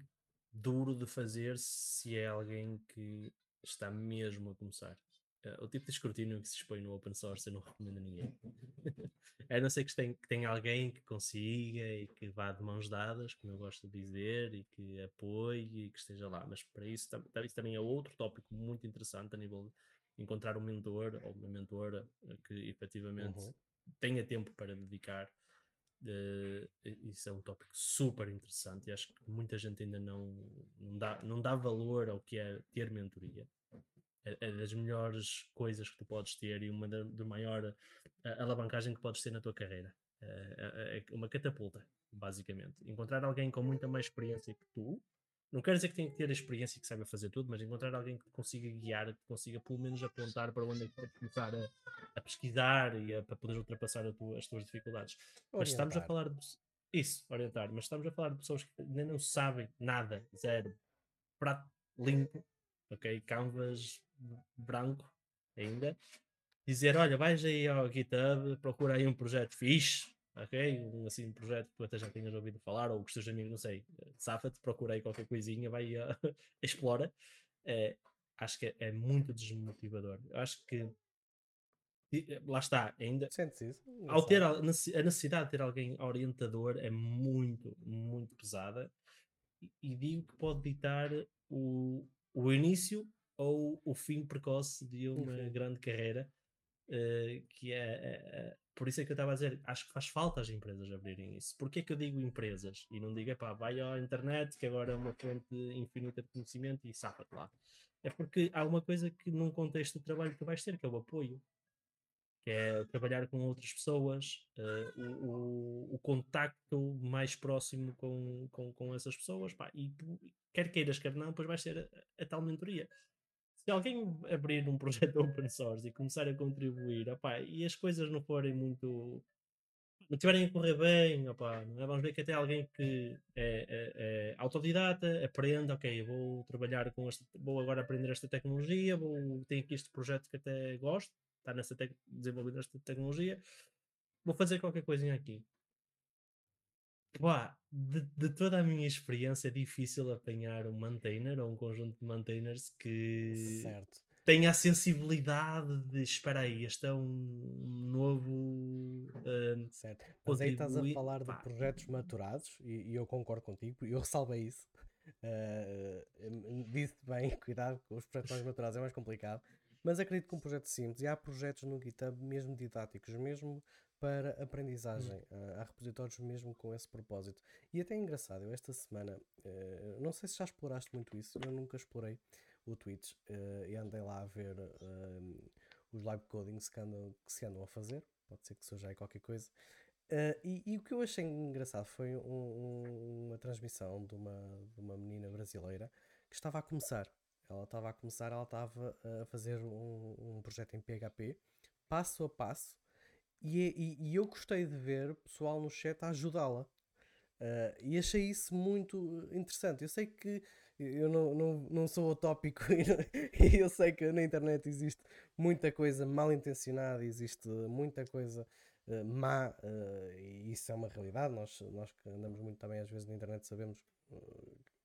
duro de fazer se é alguém que está mesmo a começar. Uh, o tipo de escrutínio que se expõe no open source eu não recomendo a ninguém. a não ser que tem, que tem alguém que consiga e que vá de mãos dadas, como eu gosto de dizer, e que apoie e que esteja lá. Mas para isso, isso também é outro tópico muito interessante a nível de encontrar um mentor ou uma mentora que efetivamente uhum. tenha tempo para dedicar. Uh, isso é um tópico super interessante e acho que muita gente ainda não, não, dá, não dá valor ao que é ter mentoria é, é das melhores coisas que tu podes ter e uma da, da maior uh, alavancagem que podes ter na tua carreira. Uh, é uma catapulta, basicamente. Encontrar alguém com muita mais experiência que tu, não quer dizer que tenha que ter a experiência que saiba fazer tudo, mas encontrar alguém que consiga guiar, que consiga pelo menos apontar para onde é que podes começar a, a pesquisar e a, para poder ultrapassar tua, as tuas dificuldades. Orientar. Mas estamos a falar de isso, orientar, mas estamos a falar de pessoas que ainda não sabem nada, zero, prato limpo, ok? Canvas branco ainda. Dizer, olha, vais aí ao GitHub, procura aí um projeto fixe, ok? Um assim, projeto que tu até já tinhas ouvido falar, ou que os teus amigos, não sei, safa-te, procura aí qualquer coisinha, vai uh, explora. É, acho que é, é, muito desmotivador. Acho que lá está, ainda ao ter a, a necessidade de ter alguém orientador é muito, muito pesada e, e digo que pode ditar o, o início ou o fim precoce de uma uhum. grande carreira. Uh, que é, por isso é que eu estava a dizer, acho que faz falta as empresas abrirem isso. Porquê que eu digo empresas e não digo, pá, vai à internet que agora é uma fonte infinita de conhecimento e safa-te lá. É porque há uma coisa que num contexto de trabalho que vais ter, que é o apoio, que é trabalhar com outras pessoas, uh, o, o, o, contacto mais próximo com, com, com essas pessoas, pá, e quer queiras, quer não, depois vais ter a, a tal mentoria se alguém abrir um projeto open source e começar a contribuir, opa, e as coisas não forem muito. não estiverem a correr bem, não é? vamos ver que até alguém que é, é, é autodidata, aprende, ok, vou trabalhar com esta, vou agora aprender esta tecnologia, vou, tenho aqui este projeto que até gosto, está nessa desenvolvendo esta tecnologia, vou fazer qualquer coisinha aqui. Pá, de, de, toda a minha experiência é difícil apanhar um maintainer ou um conjunto de maintainers que certo. tenha a sensibilidade de espera aí, este é um novo uh, certo. Mas aí estás a falar pá. de projetos maturados e, e, eu concordo contigo, eu ressalvei isso. Uh, disse bem, cuidado com os projetos mais maturados, é mais complicado. Mas acredito que um projeto simples, e há projetos no GitHub mesmo didáticos, mesmo para aprendizagem. Hum. há repositórios mesmo com esse propósito. E até é engraçado, eu esta semana, uh, não sei se já exploraste muito isso, eu nunca explorei o Twitch uh, e andei lá a ver uh, os live codings que, andam, que se andam a fazer. Pode ser que seja aí qualquer coisa. E, e, o que eu achei engraçado foi um, um, uma transmissão de uma, de uma menina brasileira que estava a começar. Ela estava a começar, ela estava a fazer um, um projeto em PHP, passo a passo, e, e, e, eu gostei de ver pessoal no chat a ajudá-la. Uh, e achei isso muito interessante. Eu sei que eu não, não, não sou utópico e eu sei que na internet existe muita coisa mal intencionada, existe muita coisa uh, má, uh, e isso é uma realidade. Nós, nós que andamos muito também às vezes na internet sabemos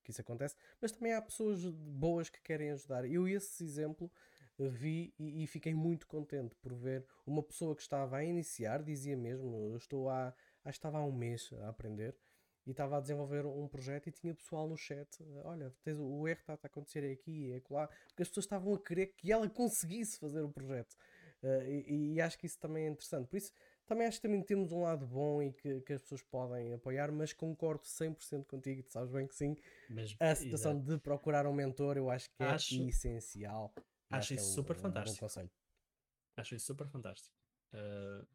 que isso acontece, mas também há pessoas boas que querem ajudar. Eu, esse exemplo, vi e, e, fiquei muito contente por ver uma pessoa que estava a iniciar, dizia mesmo, eu estou há, estava há um mês a aprender e estava a desenvolver um projeto e tinha pessoal no chat, olha, tens, o erro está a acontecer aqui e lá, porque as pessoas estavam a querer que ela conseguisse fazer o projeto. Uh, e, e, acho que isso também é interessante. Por isso, também acho que também temos um lado bom e que, que as pessoas podem apoiar, mas concordo 100% contigo, tu sabes bem que sim. Mas, a situação exato. de procurar um mentor eu acho que é acho, essencial. Acho isso é um, super um fantástico. Acho isso super fantástico. Uh,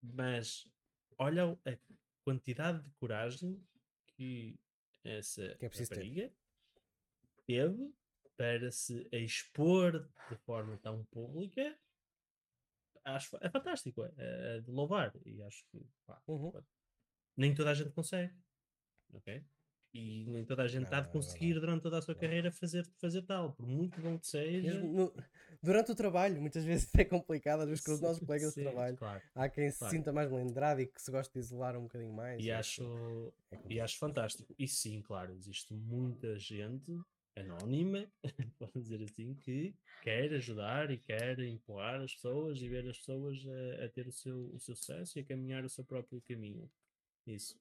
mas olha a quantidade de coragem que essa que é rapariga teve para se expor de forma tão pública. Acho é fantástico, é, é de louvar. E acho que pá, uhum. nem toda a gente consegue. Ok? E nem toda a gente está a conseguir durante toda a sua carreira fazer, fazer tal, por muito bom que seja. No, durante o trabalho, muitas vezes é complicado, às vezes com os nossos colegas de trabalho. Claro, há quem se claro. sinta mais melindrado e que se goste de isolar um bocadinho mais. E, acho, é e acho fantástico. E sim, claro, existe muita gente anónima, vamos dizer assim, que quer ajudar e quer empurrar as pessoas e ver as pessoas a, a ter o seu, o seu sucesso e a caminhar o seu próprio caminho. Isso.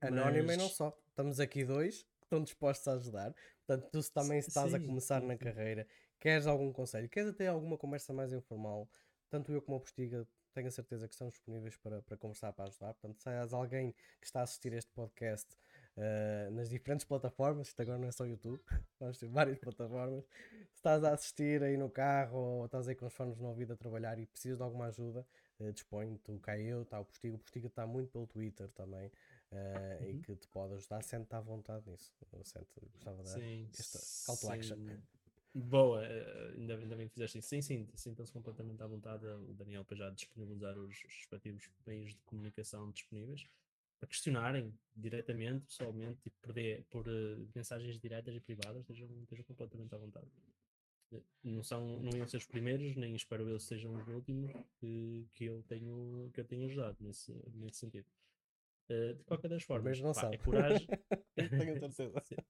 Anónima Mas... e não só. Estamos aqui dois que estão dispostos a ajudar. Portanto, tu também estás sim, a começar sim, na carreira, queres algum conselho, queres até alguma conversa mais informal, tanto eu como a Postiga tenho a certeza que estamos disponíveis para, para conversar, para ajudar. Portanto, se és alguém que está a assistir este podcast uh, nas diferentes plataformas, isto agora não é só YouTube, vamos ter várias plataformas. Se estás a assistir aí no carro ou estás aí com os fones no ouvido a trabalhar e precisas de alguma ajuda, uh, dispõe-te, cá eu, está o Postiga. O Postiga está muito pelo Twitter também uh, uhum. e que te pode ajudar, sente-te à vontade nisso. Sente, gostava de dar esta call to action. Boa, ainda, ainda bem que fizeste isso. Sim, sim, sintam-se completamente à vontade. O Daniel para já disponibilizar os respectivos meios de comunicação disponíveis para questionarem diretamente, pessoalmente, e por, por uh, mensagens diretas e privadas, estejam, estejam completamente à vontade. Não, são, não iam ser os primeiros, nem espero eu sejam os últimos que, que, eu, tenho, que eu tenho ajudado nesse, nesse sentido. Uh, de qualquer das formas, não pá, é coragem. Tenho certeza.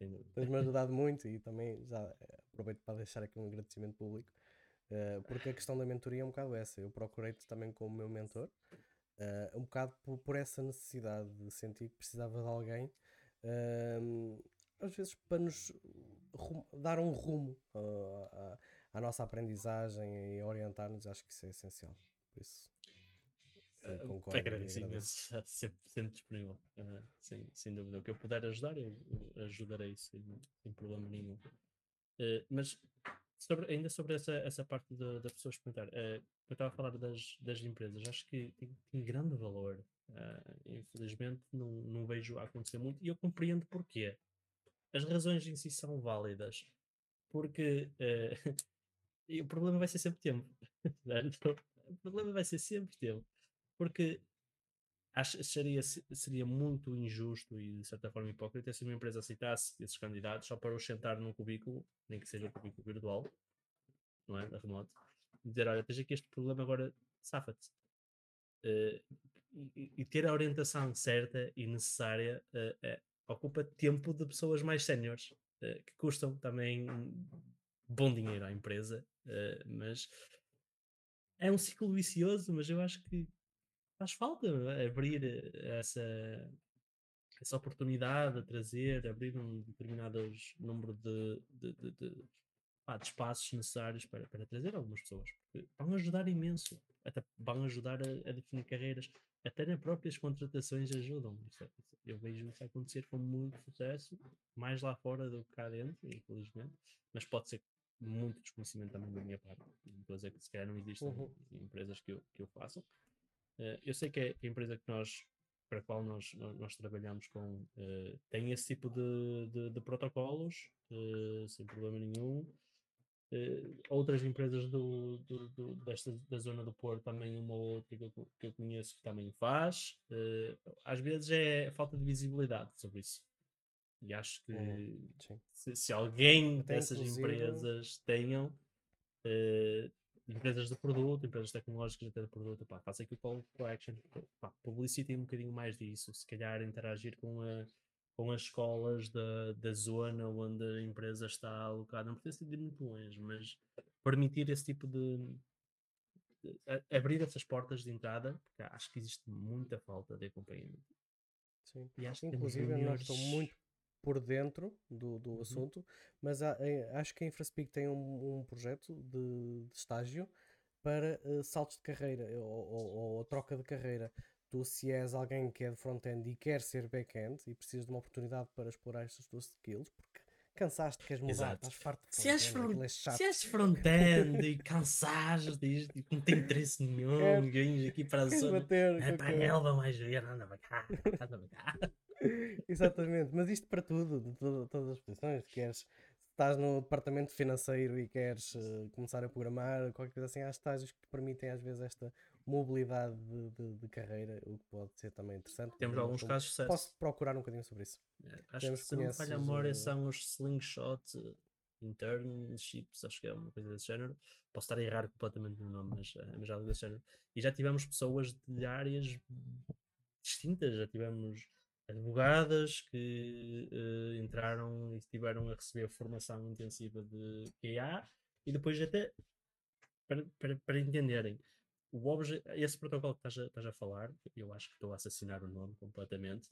Tens-me ajudado muito e também já eh, aproveito para deixar aqui um agradecimento público, uh, porque a questão da mentoria é um bocado essa. Eu procurei-te também como meu mentor, uh, um bocado por, por, essa necessidade de sentir que precisava de alguém, às vezes para nos dar um rumo à, à nossa aprendizagem e orientar-nos, acho que isso é essencial. Por isso. Sim, concordo. Agradeço imenso, sempre, sempre disponível. Uh, sem, sem dúvida. O que eu puder ajudar, eu, eu ajudarei sem, sem problema nenhum. Uh, mas sobre, ainda sobre essa, essa parte da, da pessoa experimentar, uh, eu estava a falar das, das empresas, acho que tem, tem grande valor. infelizmente, não, não vejo acontecer muito e eu compreendo porquê. As razões em si são válidas, porque o problema vai ser sempre tempo. O problema vai ser sempre tempo. Porque acho, seria, muito injusto e de certa forma hipócrita se uma empresa aceitasse esses candidatos só para os sentar num cubículo, nem que seja um cubículo virtual, não é? Da remoto, dizer: Olha, tens aqui este problema, agora safa-te. Uh, e, e, ter a orientação certa e necessária uh, uh, ocupa tempo de pessoas mais séniores que custam também bom dinheiro à empresa, mas é um ciclo vicioso, mas eu acho que faz falta abrir essa, essa oportunidade a trazer, abrir um determinado número de, de, de, de, pá, de espaços necessários para, para trazer algumas pessoas, porque vão ajudar imenso, até vão ajudar a, a definir carreiras, até nas próprias contratações ajudam. É, eu vejo isso acontecer com muito sucesso, mais lá fora do que cá dentro, infelizmente, mas pode ser muito desconhecimento também da minha parte, coisa que se calhar não existem uhum. em empresas que eu, que eu faço. Uh, eu sei que é a empresa que nós, para a qual nós, nós trabalhamos com, uh, tem esse tipo de, de, de protocolos, uh, sem problema nenhum. Outras empresas do, do, do, desta, da zona do Porto, também uma ou outra que eu, que eu conheço que também faz. às vezes é falta de visibilidade sobre isso. E acho que hum, se, se, alguém Até dessas inclusive... empresas tenham uh, empresas de produto, empresas tecnológicas até de produto, pá, faça aqui o call to action, pá, publicitem um bocadinho mais disso, se calhar interagir com, a, com as escolas da, da zona onde a empresa está alocada, não precisa ir muito longe, mas permitir esse tipo de, de abrir essas portas de entrada, porque acho que existe muita falta de acompanhamento. Sim. E acho Inclusive, que eu não estou muito por dentro do, do uhum. assunto, mas há, é, acho que a InfraSpeak tem um, um projeto de, de, estágio para uh, saltos de carreira ou, ou, ou, troca de carreira. Tu, se és alguém que é de front-end e quer ser back-end e precisas de uma oportunidade para explorar estas tuas skills, porque cansaste, queres mudar, Exato. estás farto de se és, front, é se és front-end e cansaste disto e não tem interesse nenhum, ganhas aqui para a zona, é para a relva mais ver, anda para cá, anda para cá. Exatamente, mas isto para tudo, de todas as posições, queres estás no departamento financeiro e queres uh, começar a programar, qualquer coisa assim, há estágios que te permitem às vezes esta mobilidade de, de, de carreira, o que pode ser também interessante. Temos alguns casos de sucesso. Posso procurar um bocadinho sobre isso. É, acho Temos que se não falha a memória são os slingshot eh, internships, acho que é uma coisa desse género. Posso estar a errar completamente no nome, mas, mas já desse género. E já tivemos pessoas de áreas distintas, já tivemos advogadas que uh, entraram e tiveram a receber formação intensiva de QA e depois até para, para, para entenderem o obje, esse protocolo que estás a, estás a falar, eu acho que estou a assassinar o nome completamente.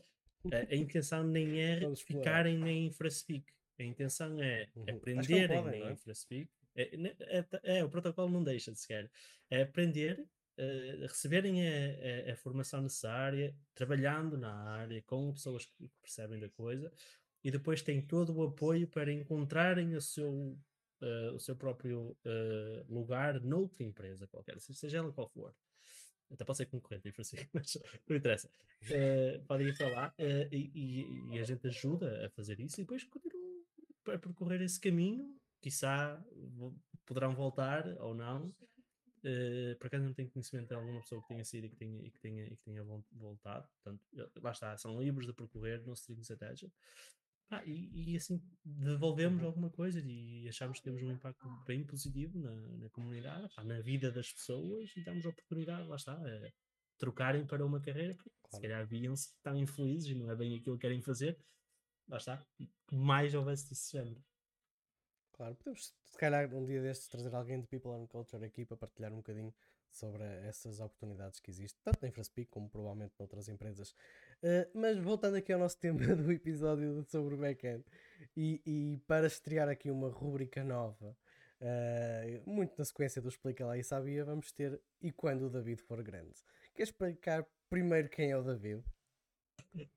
A, a intenção nem é ficarem na InfraSpeak. A intenção é uhum. aprenderem podem, na é? InfraSpeak. É, é, é, o protocolo não deixa de sequer. É aprender uh, receberem a, a, a, formação necessária, trabalhando na área, com pessoas que percebem da coisa, e depois têm todo o apoio para encontrarem o seu, uh, o seu próprio uh, lugar noutra empresa qualquer, seja ela qual for. Até pode ser concorrente, mas não interessa. Uh, podem ir para lá uh, e, e, a gente ajuda a fazer isso e depois continuam a percorrer esse caminho. Quizá poderão voltar ou não, Uh, por não tenho conhecimento de alguma pessoa que tenha sido e que tenha, e que tenha, e que tenha voltado. Portanto, lá está, são livres de percorrer, no strings attached. Ah, e, e, assim devolvemos alguma coisa e achamos que temos um impacto bem positivo na, na comunidade, pá, na vida das pessoas e damos a oportunidade, lá está, a trocarem para uma carreira que claro. se calhar viam-se que estão infelizes e não é bem aquilo que querem fazer. Lá está, mais houvesse desse género. Claro, podemos se calhar um dia destes trazer alguém de People and Culture aqui para partilhar um bocadinho sobre essas oportunidades que existem, tanto na InfraSpeak como provavelmente noutras empresas. Uh, mas voltando aqui ao nosso tema do episódio sobre o backend, e, e para estrear aqui uma rúbrica nova, uh, muito na sequência do Explica Lá e Sabia, vamos ter E Quando o David For Grande. Queres explicar primeiro quem é o David?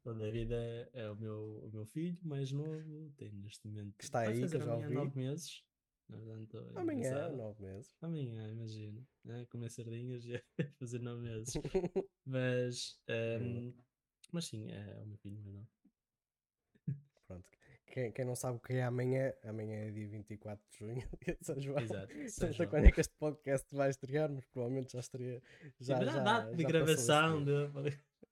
O David é, é o, meu, o meu filho mais novo, tem neste momento. Que está aí, que já ouvi. nove meses. Portanto, Amanhã, nove meses. Amanhã, imagino. Né? Comer sardinhas e fazer nove meses. mas, um, mas sim, é o meu filho mais novo. Pronto. Quem, quem não sabe o que é amanhã, amanhã é dia 24 de junho, dia de São João. Exato. Não sei quando é que este podcast vai estrear, mas provavelmente já estaria. Já, já, já, data de gravação. De...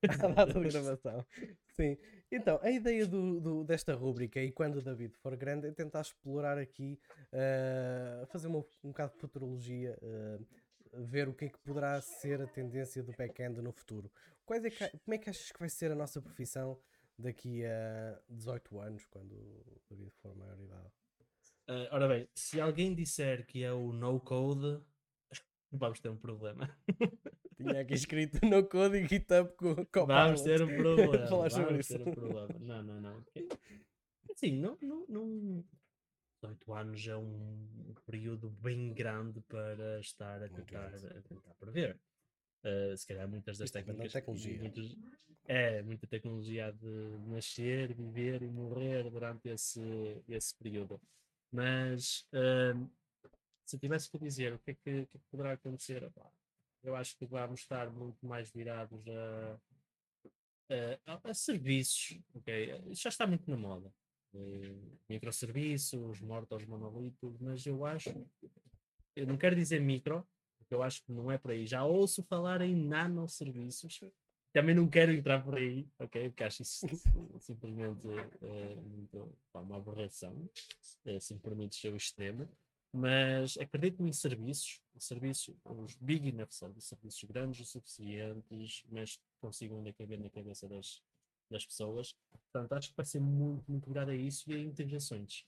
à gravação. Sim. Então, a ideia do, do, desta rúbrica e quando o David for grande é tentar explorar aqui, uh, fazer uma, um bocado de futurologia, uh, ver o que é que poderá ser a tendência do back-end no futuro. Quais é que, como é que achas que vai ser a nossa profissão daqui a 18 anos, quando o David for maior idade? Uh, ora bem, se alguém disser que é o no-code, vamos ter um problema. Tinha aqui escrito no e GitHub com, Vamos ter um problema. vamos ter um problema. Não, não, não. Assim, não, não, não... 18 anos é um período bem grande para estar a tentar, a tentar prever. Uh, se calhar muitas das técnicas. Tecnologia. Muitos, é, muita tecnologia de nascer, viver e morrer durante esse, esse período. Mas uh, se tivesse que dizer o que é que, que, é que poderá acontecer, eu acho que vamos estar muito mais virados a, a, a serviços. Okay? Já está muito na moda. Uh, microserviços, mortos monolitos, mas eu acho, eu não quero dizer micro, porque eu acho que não é por aí. Já ouço falar em nanoserviços, também não quero entrar por aí, ok? Porque acho isso simplesmente é, muito, pá, uma aberração, é, se me permites o extremo. Mas acredito em serviços, serviços, os big enough services, serviços grandes o suficientes, mas que consigam ainda caber na cabeça das, das pessoas. Portanto, acho que vai ser muito, muito ligado a isso e a integrações.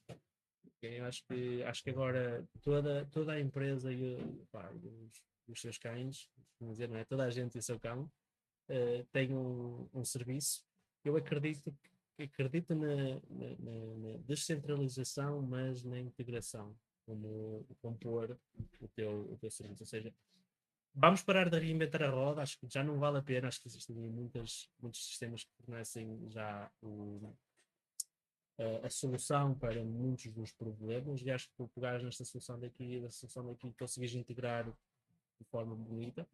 Eu acho que, acho que agora toda, toda a empresa e, pá, os, os seus cães, dizer, não é? toda a gente e o seu cão, uh, tem um, um serviço. Eu acredito acredito na, na, na, descentralização, mas na integração, como compor o teu, o teu serviço. Ou seja, vamos parar de reinventar a roda, acho que já não vale a pena, acho que existem muitas, muitos sistemas que fornecem já o, a, a, solução para muitos dos problemas e acho que tu pegares nesta solução daqui, da solução daqui, conseguires integrar de forma bonita,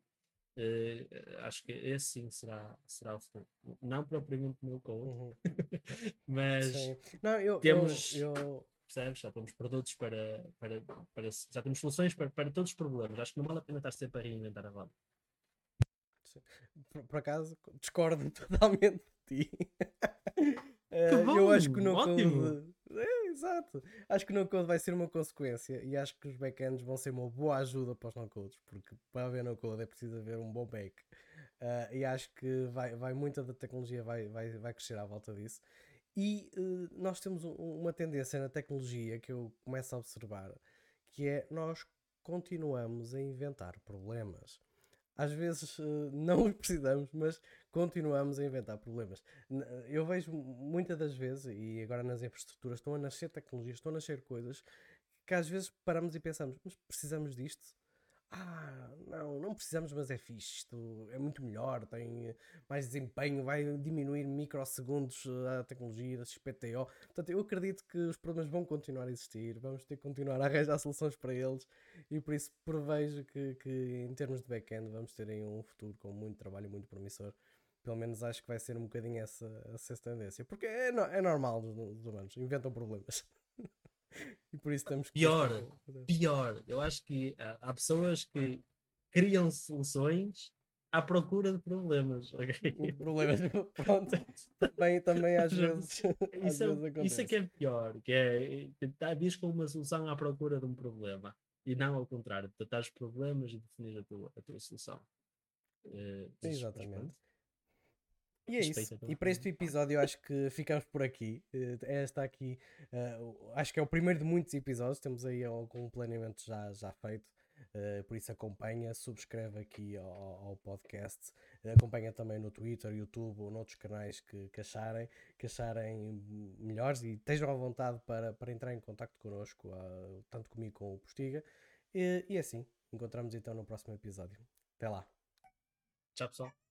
Uh, acho que esse sim será, será o futuro. Não propriamente no code, uhum. mas Não, eu, temos. Eu, eu... Percebes? Já temos produtos para, para, para. Já temos soluções para, para todos os problemas. Acho que não vale a pena estar sempre a reinventar a roda. Por, por, acaso, discordo totalmente de ti. uh, bom, eu acho que no Code. É, exato. Acho que o no-code vai ser uma consequência e acho que os backends vão ser uma boa ajuda para os no-codes, porque para haver no-code é preciso haver um bom back. Uh, e acho que vai, vai muita da tecnologia vai, vai, vai crescer à volta disso. E uh, nós temos um, uma tendência na tecnologia que eu começo a observar, que é nós continuamos a inventar problemas. Às vezes uh, não os precisamos, mas continuamos a inventar problemas. Eu vejo muitas das vezes, e agora nas infraestruturas, estão a nascer tecnologias, estão a nascer coisas que às vezes paramos e pensamos, mas precisamos disto? Ah, não, não precisamos, mas é fixe. Isto é muito melhor, tem mais desempenho, vai diminuir microsegundos a tecnologia da XPTO. Portanto, eu acredito que os problemas vão continuar a existir, vamos ter que continuar a arranjar soluções para eles e por isso prevejo que, que em termos de back-end vamos ter aí um futuro com muito trabalho muito promissor. Pelo menos acho que vai ser um bocadinho essa, essa tendência, porque é, é normal os humanos, inventam problemas. e por isso que. Pior, pior. Eu acho que há, há pessoas que criam soluções à procura de problemas. Okay? Problemas, pronto. Também, também às vezes. Isso, às é, vezes isso é que é pior, que é tentar vir com uma solução à procura de um problema. E não ao contrário, tratar os problemas e definir a tua, a tua solução. Uh, Exatamente. E é isso. E para este episódio eu acho que ficamos por aqui. Uh, esta aqui, uh, acho que é o primeiro de muitos episódios. Temos aí algum planeamento já, já feito. Uh, por isso acompanha, subscreve aqui ao, ao podcast, acompanha também no Twitter, YouTube ou noutros canais que, que, acharem, que acharem melhores e estejam à vontade para, para entrar em contato connosco, uh, tanto comigo como o Postiga. E, e é assim, encontramos então no próximo episódio. Até lá. Tchau pessoal.